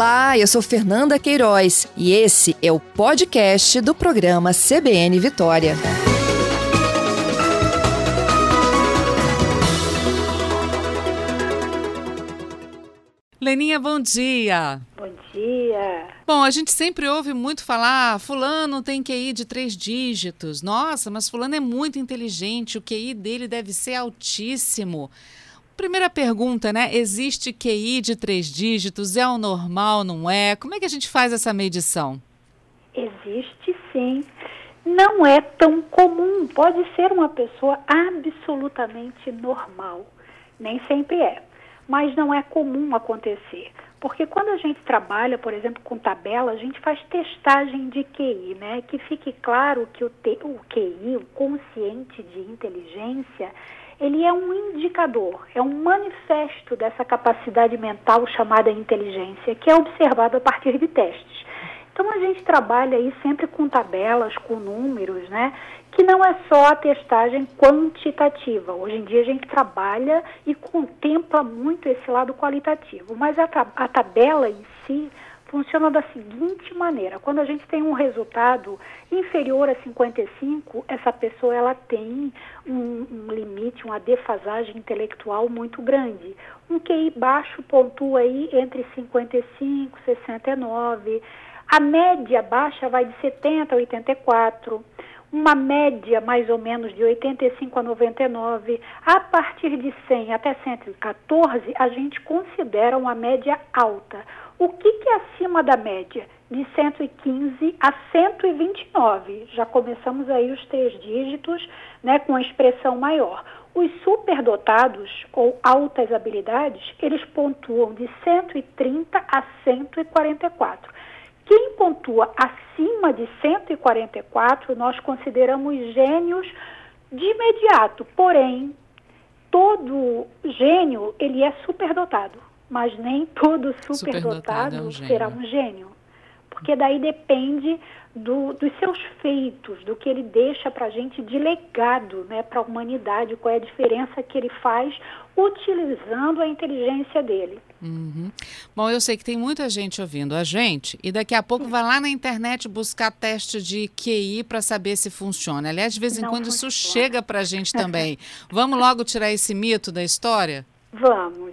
Olá, eu sou Fernanda Queiroz e esse é o podcast do programa CBN Vitória. Leninha, bom dia. Bom dia. Bom, a gente sempre ouve muito falar, fulano tem QI de três dígitos. Nossa, mas fulano é muito inteligente, o QI dele deve ser altíssimo. Primeira pergunta, né? Existe QI de três dígitos? É o normal, não é? Como é que a gente faz essa medição? Existe sim. Não é tão comum. Pode ser uma pessoa absolutamente normal. Nem sempre é. Mas não é comum acontecer. Porque quando a gente trabalha, por exemplo, com tabela, a gente faz testagem de QI, né? Que fique claro que o, o QI, o consciente de inteligência, ele é um indicador, é um manifesto dessa capacidade mental chamada inteligência, que é observado a partir de testes. Então a gente trabalha aí sempre com tabelas, com números, né? Que não é só a testagem quantitativa. Hoje em dia a gente trabalha e contempla muito esse lado qualitativo, mas a, a tabela em si funciona da seguinte maneira: quando a gente tem um resultado inferior a 55, essa pessoa ela tem um, um limite, uma defasagem intelectual muito grande. Um QI baixo pontua aí entre 55 e 69. A média baixa vai de 70 a 84 uma média mais ou menos de 85 a 99. A partir de 100 até 114, a gente considera uma média alta. O que, que é acima da média? De 115 a 129. Já começamos aí os três dígitos, né, com a expressão maior. Os superdotados ou altas habilidades, eles pontuam de 130 a 144. Quem pontua acima de 144, nós consideramos gênios de imediato. Porém, todo gênio, ele é superdotado mas nem todo superdotado, é um será um gênio. Porque daí depende do, dos seus feitos, do que ele deixa para a gente de legado né, para a humanidade, qual é a diferença que ele faz utilizando a inteligência dele. Uhum. Bom, eu sei que tem muita gente ouvindo a gente e daqui a pouco vai lá na internet buscar teste de QI para saber se funciona. Aliás, de vez em Não quando funciona. isso chega para a gente também. Vamos logo tirar esse mito da história? Vamos.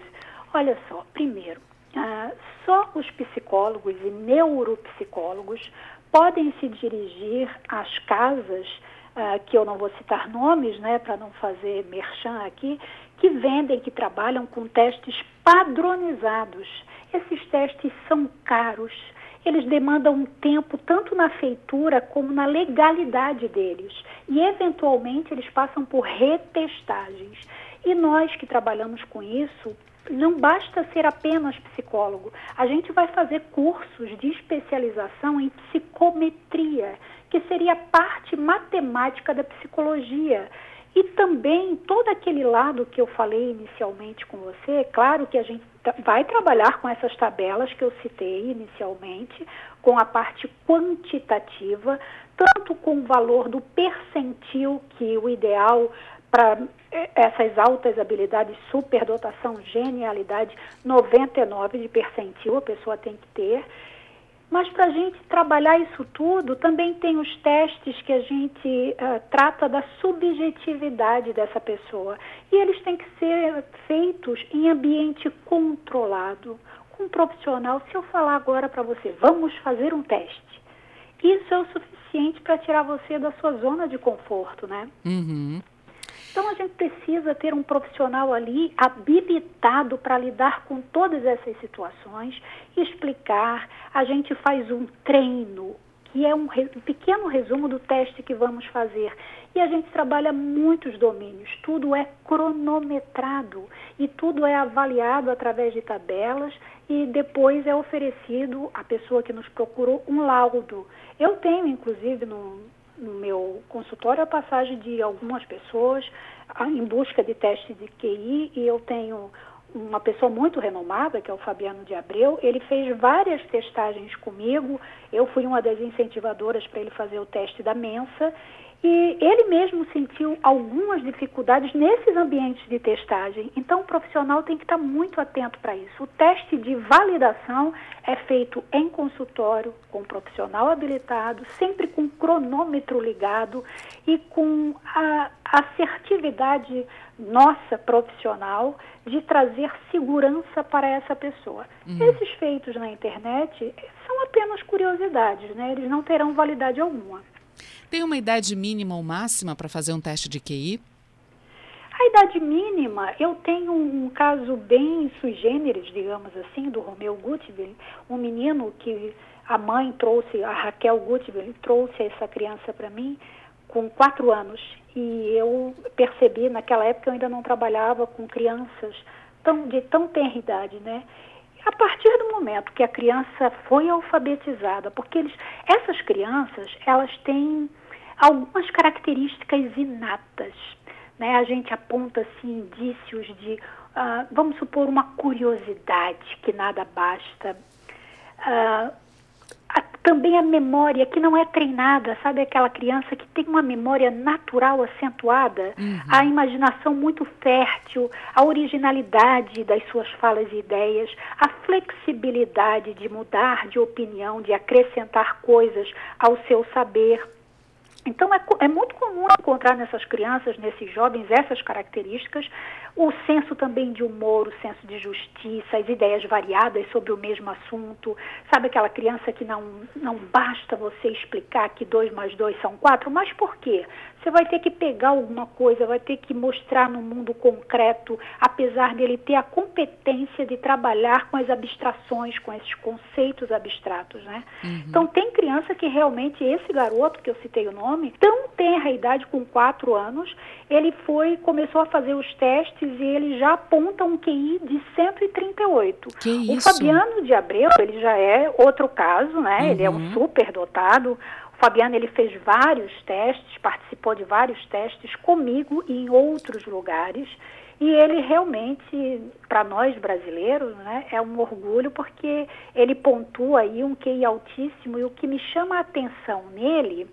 Olha só, primeiro, ah, só os psicólogos e neuropsicólogos podem se dirigir às casas, ah, que eu não vou citar nomes, né, para não fazer merchan aqui, que vendem, que trabalham com testes padronizados. Esses testes são caros, eles demandam um tempo tanto na feitura como na legalidade deles. E, eventualmente, eles passam por retestagens. E nós que trabalhamos com isso não basta ser apenas psicólogo. A gente vai fazer cursos de especialização em psicometria, que seria parte matemática da psicologia. E também todo aquele lado que eu falei inicialmente com você, claro que a gente vai trabalhar com essas tabelas que eu citei inicialmente, com a parte quantitativa, tanto com o valor do percentil, que o ideal para essas altas habilidades, superdotação, genialidade, 99 de percentil a pessoa tem que ter. Mas para a gente trabalhar isso tudo, também tem os testes que a gente uh, trata da subjetividade dessa pessoa. E eles têm que ser feitos em ambiente controlado, com um profissional. Se eu falar agora para você, vamos fazer um teste, isso é o suficiente para tirar você da sua zona de conforto, né? Uhum. Então a gente precisa ter um profissional ali habilitado para lidar com todas essas situações, explicar. A gente faz um treino, que é um, um pequeno resumo do teste que vamos fazer. E a gente trabalha muitos domínios, tudo é cronometrado e tudo é avaliado através de tabelas e depois é oferecido à pessoa que nos procurou um laudo. Eu tenho, inclusive, no, no meu consultório a passagem de algumas pessoas em busca de teste de QI e eu tenho uma pessoa muito renomada, que é o Fabiano de Abreu, ele fez várias testagens comigo, eu fui uma das incentivadoras para ele fazer o teste da mensa, E ele mesmo sentiu algumas dificuldades nesses ambientes de testagem. Então, o profissional tem que estar muito atento para isso. O teste de validação é feito em consultório, com um profissional habilitado, sempre com cronômetro ligado e com a assertividade nossa profissional de trazer segurança para essa pessoa. Uhum. Esses feitos na internet são apenas curiosidades, né? Eles não terão validade alguma. Tem uma idade mínima ou máxima para fazer um teste de QI? A idade mínima, eu tenho um caso bem sui generis, digamos assim, do Romeu Gutville, um menino que a mãe trouxe, a Raquel Gutville, trouxe essa criança para mim com quatro anos. E eu percebi, naquela época eu ainda não trabalhava com crianças tão, de tão tenra idade, né? A partir do momento que a criança foi alfabetizada, porque eles, essas crianças, elas têm algumas características inatas. Né? A gente aponta assim, indícios de, uh, vamos supor, uma curiosidade que nada basta. Uh, a, também a memória que não é treinada, sabe aquela criança que tem uma memória natural acentuada, uhum. a imaginação muito fértil, a originalidade das suas falas e ideias, a flexibilidade de mudar de opinião, de acrescentar coisas ao seu saber. Então, é, é, muito comum encontrar nessas crianças, nesses jovens, essas características. O senso também de humor, o senso de justiça, as ideias variadas sobre o mesmo assunto. Sabe aquela criança que não, não basta você explicar que dois mais dois são quatro, mas por quê? Você vai ter que pegar alguma coisa, vai ter que mostrar no mundo concreto, apesar dele ter a competência de trabalhar com as abstrações, com esses conceitos abstratos, né? Uhum. Então, tem criança que realmente, esse garoto, que eu citei o nome, tão tenra idade, com quatro anos, ele foi, começou a fazer os testes e ele já aponta um QI de 138. Que isso? O Fabiano de Abreu, ele já é outro caso, né? Uhum. Ele é um uhum. super dotado. O Fabiano ele fez vários testes, participou de vários testes comigo e em outros lugares. E ele realmente, para nós brasileiros, né, é um orgulho porque ele pontua aí um QI altíssimo e o que me chama a atenção nele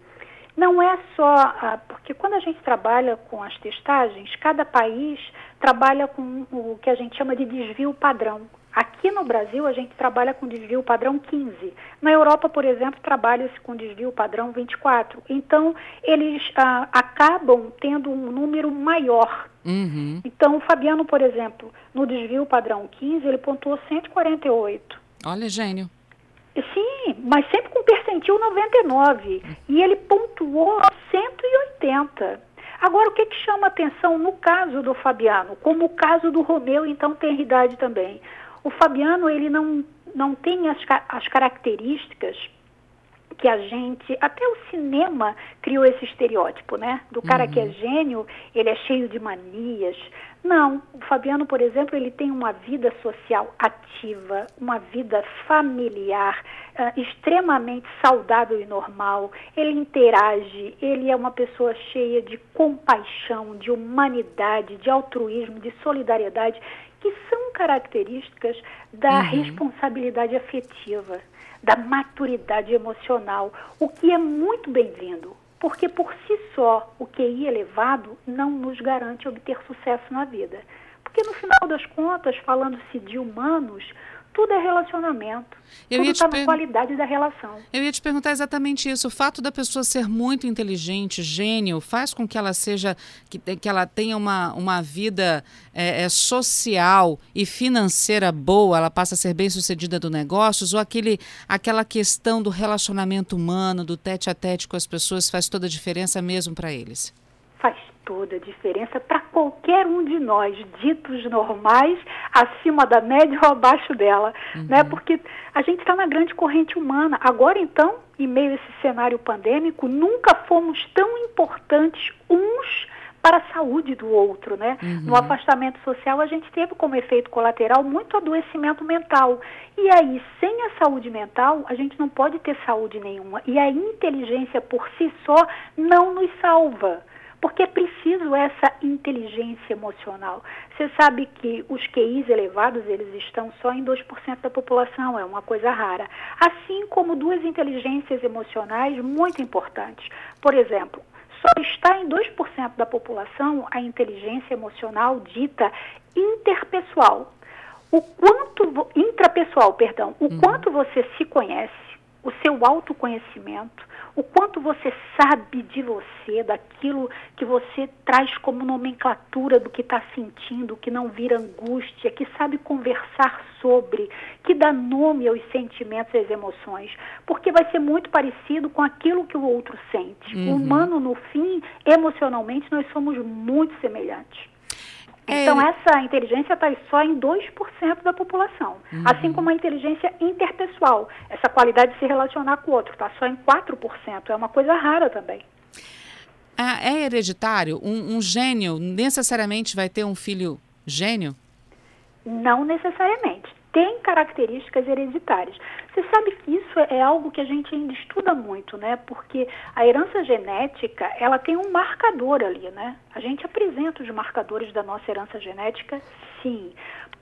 não é só, ah, porque quando a gente trabalha com as testagens, cada país trabalha com o que a gente chama de desvio padrão. Aqui no Brasil, a gente trabalha com desvio padrão 15. Na Europa, por exemplo, trabalha-se com desvio padrão 24. Então, eles ah, acabam tendo um número maior. Uhum. Então, o Fabiano, por exemplo, no desvio padrão 15, ele pontuou 148. Olha, gênio. Sim, mas sempre percentil 99. E ele pontuou 180. Agora, o que, que chama atenção no caso do Fabiano, como o caso do Romeu, então tem idade também. O Fabiano, ele não, não tem as, as características que a gente, até o cinema criou esse estereótipo, né? Do cara uhum. que é uhum. gênio, ele é cheio de manias. Não, o Fabiano, por exemplo, ele tem uma vida social ativa, uma vida familiar uh, extremamente saudável e normal. Ele interage, ele é uma pessoa cheia de compaixão, de humanidade, de altruísmo, de solidariedade que são características da uhum. responsabilidade afetiva, da maturidade emocional, o que é muito bem-vindo, porque por si só o QI elevado não nos garante obter sucesso na vida. Porque no final das contas, falando-se de humanos, tudo é relacionamento. Eu tudo está na qualidade da relação. Eu ia te perguntar exatamente isso. O fato da pessoa ser muito inteligente, gênio, faz com que ela seja, que, que ela tenha uma, uma vida é, é, social e financeira boa, ela passa a ser bem sucedida do negócios, ou aquele, aquela questão do relacionamento humano, do tete a tete com as pessoas, faz toda a diferença mesmo para eles? Faz toda a diferença para qualquer um de nós, ditos normais, acima da média ou abaixo dela, uhum. né? Porque a gente está na grande corrente humana. Agora, então, em meio a esse cenário pandêmico, nunca fomos tão importantes uns para a saúde do outro, né? Uhum. No afastamento social, a gente teve como efeito colateral muito adoecimento mental. E aí, sem a saúde mental, a gente não pode ter saúde nenhuma. E a inteligência por si só não nos salva porque é preciso essa inteligência emocional. Você sabe que os QIs elevados, eles estão só em 2% da população, é uma coisa rara. Assim como duas inteligências emocionais muito importantes. Por exemplo, só está em 2% da população a inteligência emocional dita interpessoal. O quanto intrapessoal, perdão, o uhum. quanto você se conhece, o seu autoconhecimento, o quanto você sabe de você, daquilo que você traz como nomenclatura do que está sentindo, que não vira angústia, que sabe conversar sobre, que dá nome aos sentimentos e às emoções, porque vai ser muito parecido com aquilo que o outro sente. Uhum. O humano, no fim, emocionalmente, nós somos muito semelhantes. É. Então, essa inteligência está só em 2% da população. Uhum. Assim como a inteligência interpessoal, essa qualidade de se relacionar com o outro, está só em 4%. É uma coisa rara também. É, é hereditário? Um, um gênio necessariamente vai ter um filho gênio? Não necessariamente tem características hereditárias. Você sabe que isso é algo que a gente ainda estuda muito, né? Porque a herança genética, ela tem um marcador ali, né? A gente apresenta os marcadores da nossa herança genética, sim.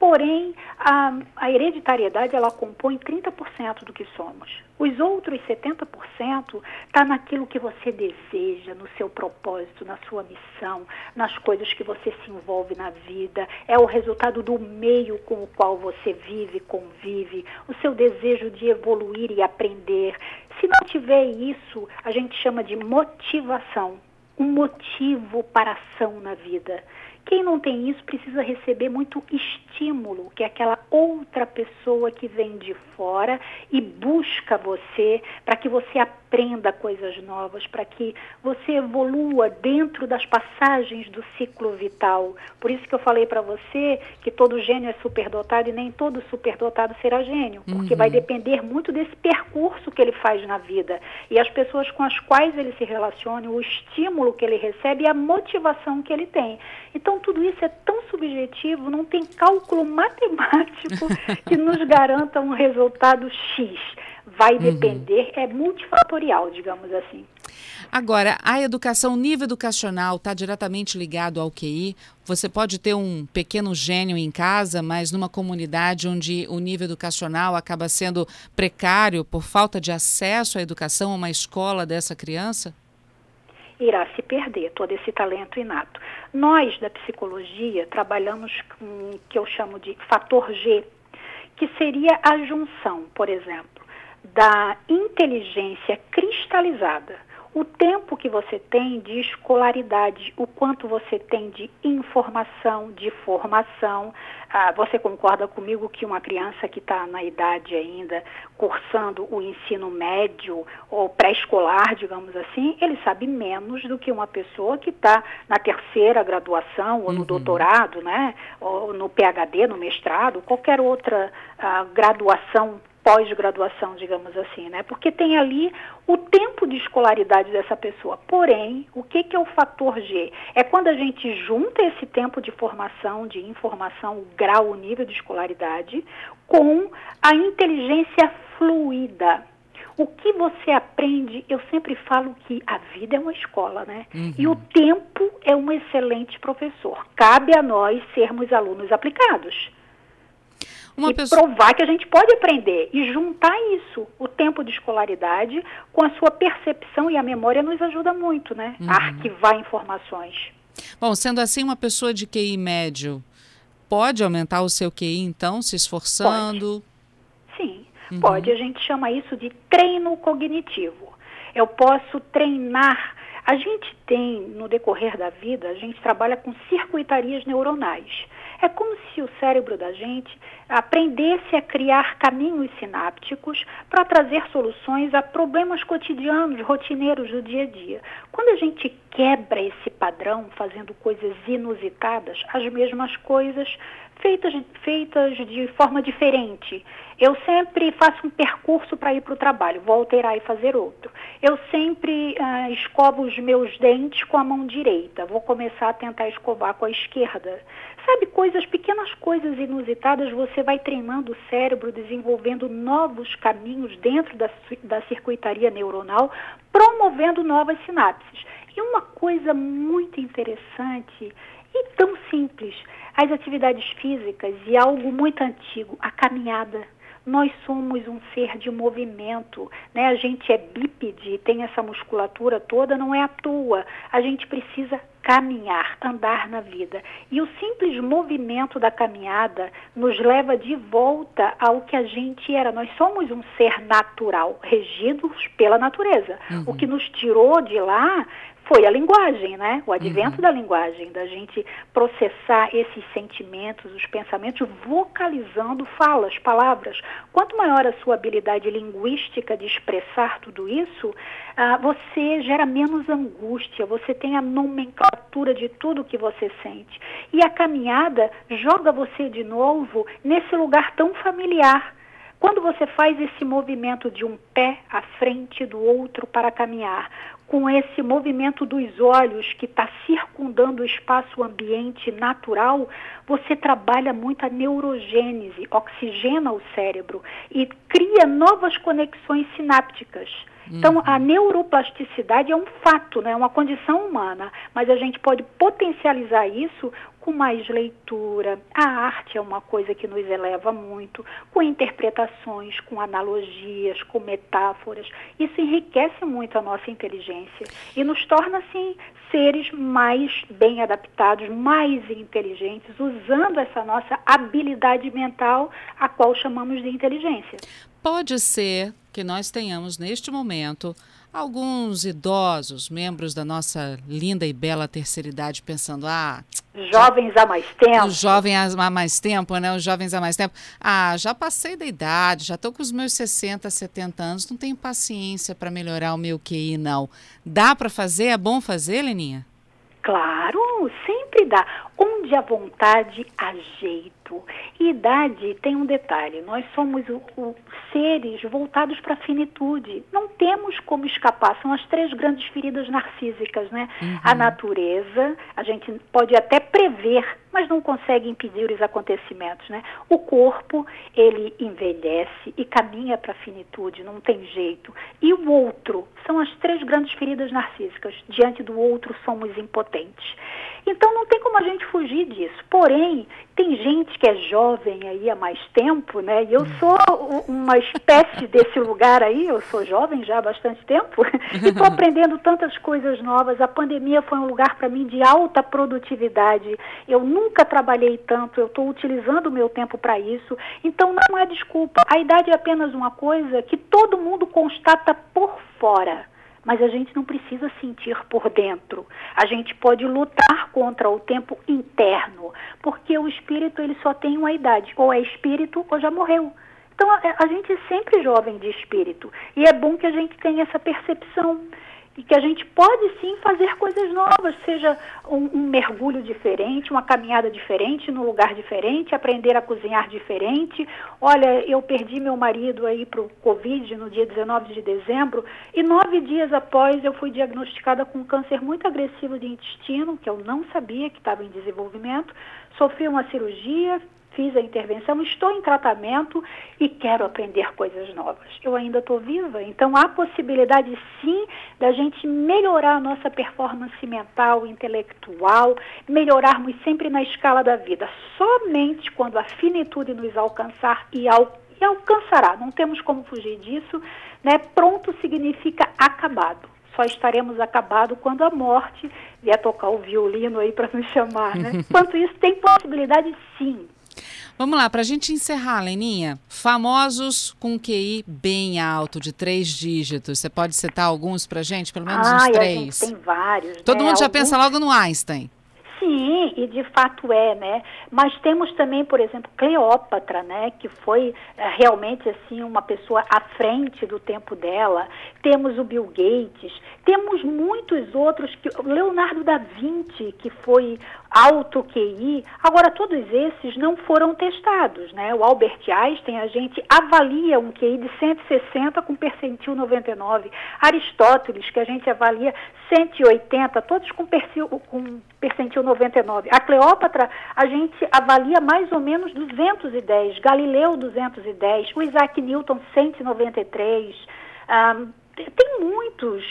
Porém, a, a hereditariedade, ela compõe 30% do que somos. Os outros 70% está naquilo que você deseja, no seu propósito, na sua missão, nas coisas que você se envolve na vida. É o resultado do meio com o qual você vive, convive, o seu desejo de evoluir e aprender. Se não tiver isso, a gente chama de motivação um motivo para ação na vida. Quem não tem isso precisa receber muito estímulo, que é aquela outra pessoa que vem de fora e busca você para que você aprenda coisas novas, para que você evolua dentro das passagens do ciclo vital. Por isso que eu falei para você que todo gênio é superdotado e nem todo superdotado será gênio, porque uhum. vai depender muito desse percurso que ele faz na vida e as pessoas com as quais ele se relaciona, o estímulo que ele recebe e a motivação que ele tem. Então tudo isso é tão subjetivo, não tem cálculo matemático que nos garanta um resultado X. Vai uhum. depender, uhum. é multifatorial, digamos assim. Agora, a educação, o nível educacional está diretamente ligado ao QI. Você pode ter um pequeno gênio em casa, mas numa comunidade onde o nível educacional acaba sendo precário por falta de acesso à educação, a uma escola dessa criança? irá se perder todo esse talento inato. Nós, da psicologia, trabalhamos com o que eu chamo de fator G, que seria a junção, por exemplo, da inteligência cristalizada o tempo que você tem de escolaridade, o quanto você tem de informação, de formação. Ah, você concorda comigo que uma criança que está na idade ainda, cursando o ensino médio ou pré-escolar, digamos assim, ele sabe menos do que uma pessoa que está na terceira graduação ou no uhum. doutorado, né? Ou no PhD, no mestrado, qualquer outra ah, graduação pós-graduação, digamos assim, né? Porque tem ali o tempo de escolaridade dessa pessoa. Porém, o que, que é o fator G? É quando a gente junta esse tempo de formação, de informação, o grau, o nível de escolaridade, com a inteligência fluida. O que você aprende, eu sempre falo que a vida é uma escola, né? Uhum. E o tempo é um excelente professor. Cabe a nós sermos alunos aplicados. Uma e pessoa... provar que a gente pode aprender e juntar isso, o tempo de escolaridade, com a sua percepção e a memória nos ajuda muito, né? Uhum. A arquivar informações. Bom, sendo assim, uma pessoa de QI médio pode aumentar o seu QI, então, se esforçando? Pode. Sim, uhum. pode. A gente chama isso de treino cognitivo. Eu posso treinar. A gente tem, no decorrer da vida, a gente trabalha com circuitarias neuronais. É como se o cérebro da gente aprendesse a criar caminhos sinápticos para trazer soluções a problemas cotidianos, rotineiros do dia a dia. Quando a gente quebra esse padrão, fazendo coisas inusitadas, as mesmas coisas feitas, feitas de forma diferente. Eu sempre faço um percurso para ir para o trabalho, vou alterar e fazer outro. Eu sempre uh, escovo os meus dentes com a mão direita, vou começar a tentar escovar com a esquerda. Sabe, coisas, pequenas coisas inusitadas, você vai treinando o cérebro, desenvolvendo novos caminhos dentro da, da circuitaria neuronal, promovendo novas sinapses. E uma coisa muito interessante e tão simples, as atividades físicas e algo muito antigo, a caminhada. nós somos um ser de movimento, né? A gente é bípede, tem essa musculatura toda, não é à toa. A gente precisa caminhar, andar na vida. E o simples movimento da caminhada nos leva de volta ao que a gente era. Nós somos um ser natural, regidos pela natureza. Uhum. O que nos tirou de lá foi a linguagem, né? O advento uhum. da linguagem, da gente processar esses sentimentos, os pensamentos, vocalizando falas, palavras. Quanto maior a sua habilidade linguística de expressar tudo isso, ah, você gera menos angústia, você tem a nomenclatura de tudo que você sente. E a caminhada joga você de novo nesse lugar tão familiar. Quando você faz esse movimento de um pé à frente do outro para caminhar, com esse movimento dos olhos que está circundando o espaço ambiente natural, você trabalha muito a neurogênese, oxigena o cérebro e cria novas conexões sinápticas. Então, uhum. a neuroplasticidade é um fato, né? é uma condição humana, mas a gente pode potencializar isso com mais leitura. A arte é uma coisa que nos eleva muito, com interpretações, com analogias, com metáforas. Isso enriquece muito a nossa inteligência e nos torna, assim, seres mais bem adaptados, mais inteligentes, usando essa nossa habilidade mental, a qual chamamos de inteligência. Pode ser que nós tenhamos neste momento alguns idosos, membros da nossa linda e bela terceira idade, pensando: ah. Jovens há mais tempo. Os jovens há mais tempo, né? Os jovens há mais tempo. Ah, já passei da idade, já estou com os meus 60, 70 anos, não tenho paciência para melhorar o meu QI, não. Dá para fazer? É bom fazer, Leninha? Claro, sempre dá. Onde a vontade, há jeito. E idade tem um detalhe: nós somos o, o seres voltados para a finitude. Não temos como escapar. São as três grandes feridas narcísicas, né? Uhum. A natureza, a gente pode até prever, mas não consegue impedir os acontecimentos, né? O corpo, ele envelhece e caminha para a finitude, não tem jeito. E o outro, são as três grandes feridas narcísicas. Diante do outro, somos impotentes. Então não tem como a gente fugir disso. Porém, tem gente que é jovem aí há mais tempo, né? E eu sou uma espécie desse lugar aí, eu sou jovem já há bastante tempo e estou aprendendo tantas coisas novas. A pandemia foi um lugar para mim de alta produtividade. Eu nunca trabalhei tanto, eu estou utilizando o meu tempo para isso. Então não é desculpa. A idade é apenas uma coisa que todo mundo constata por fora mas a gente não precisa sentir por dentro. A gente pode lutar contra o tempo interno, porque o espírito ele só tem uma idade, ou é espírito ou já morreu. Então a, a gente é sempre jovem de espírito e é bom que a gente tenha essa percepção e que a gente pode sim fazer coisas novas, seja um, um, mergulho diferente, uma caminhada diferente, num lugar diferente, aprender a cozinhar diferente. Olha, eu perdi meu marido aí para o Covid no dia 19 de dezembro e nove dias após eu fui diagnosticada com um câncer muito agressivo de intestino, que eu não sabia que estava em desenvolvimento. Sofri uma cirurgia, fiz a intervenção, estou em tratamento e quero aprender coisas novas. Eu ainda estou viva, então há possibilidade sim da gente melhorar a nossa performance mental, intelectual, melhorarmos sempre na escala da vida. Somente quando a finitude nos alcançar e, al e alcançará, não temos como fugir disso, né? Pronto significa acabado só estaremos acabados quando a morte vier tocar o violino aí para nos chamar, né? Enquanto isso, tem possibilidade sim. Vamos lá, para a gente encerrar, Leninha. Famosos com QI bem alto, de três dígitos. Você pode citar alguns para a gente? Pelo menos uns três. tem vários. Todo né? mundo já Alguns... pensa logo no Einstein. Sim, e de fato é, né? Mas temos também, por exemplo, Cleópatra, né? Que foi é, realmente assim uma pessoa à frente do tempo dela. Temos o Bill Gates, temos muitos outros, que, Leonardo da Vinci, que foi alto QI. Agora, todos esses não foram testados, né? O Albert Einstein, a gente avalia um QI de 160 com percentil 99. Aristóteles, que a gente avalia 180, todos com, percentil, com percentil 99. A Cleópatra, a gente avalia mais ou menos 210. Galileu, 210. O Isaac Newton, 193. Um, tem muitos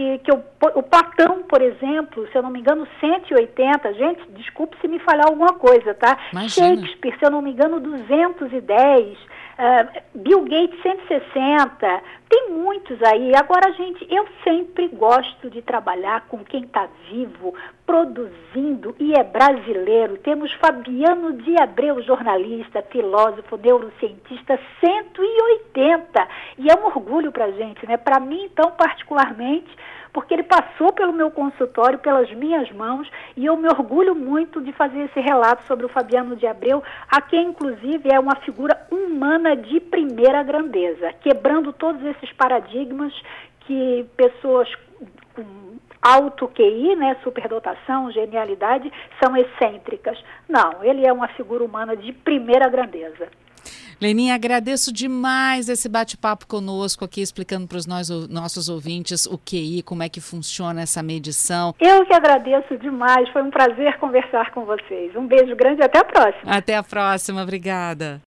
que, que o, o Platão, por exemplo, se eu não me engano, 180, gente, desculpe se me falhar alguma coisa, tá? Imagina. Shakespeare, se eu não me engano, 210. Uh, Bill Gates 160, tem muitos aí. Agora, gente, eu sempre gosto de trabalhar com quem está vivo, produzindo e é brasileiro. Temos Fabiano de Abreu, jornalista, filósofo, neurocientista, 180. E é um orgulho para gente, né? Para mim, então, particularmente, porque ele passou pelo meu consultório, pelas minhas mãos, e eu me orgulho muito de fazer esse relato sobre o Fabiano de Abreu, a quem, inclusive, é uma figura humana de primeira grandeza, quebrando todos esses paradigmas que pessoas com alto QI, né, superdotação, genialidade, são excêntricas. Não, ele é uma figura humana de primeira grandeza. Leninha, agradeço demais esse bate-papo conosco aqui, explicando para os nossos ouvintes o QI, como é que funciona essa medição. Eu que agradeço demais, foi um prazer conversar com vocês. Um beijo grande e até a próxima. Até a próxima, obrigada.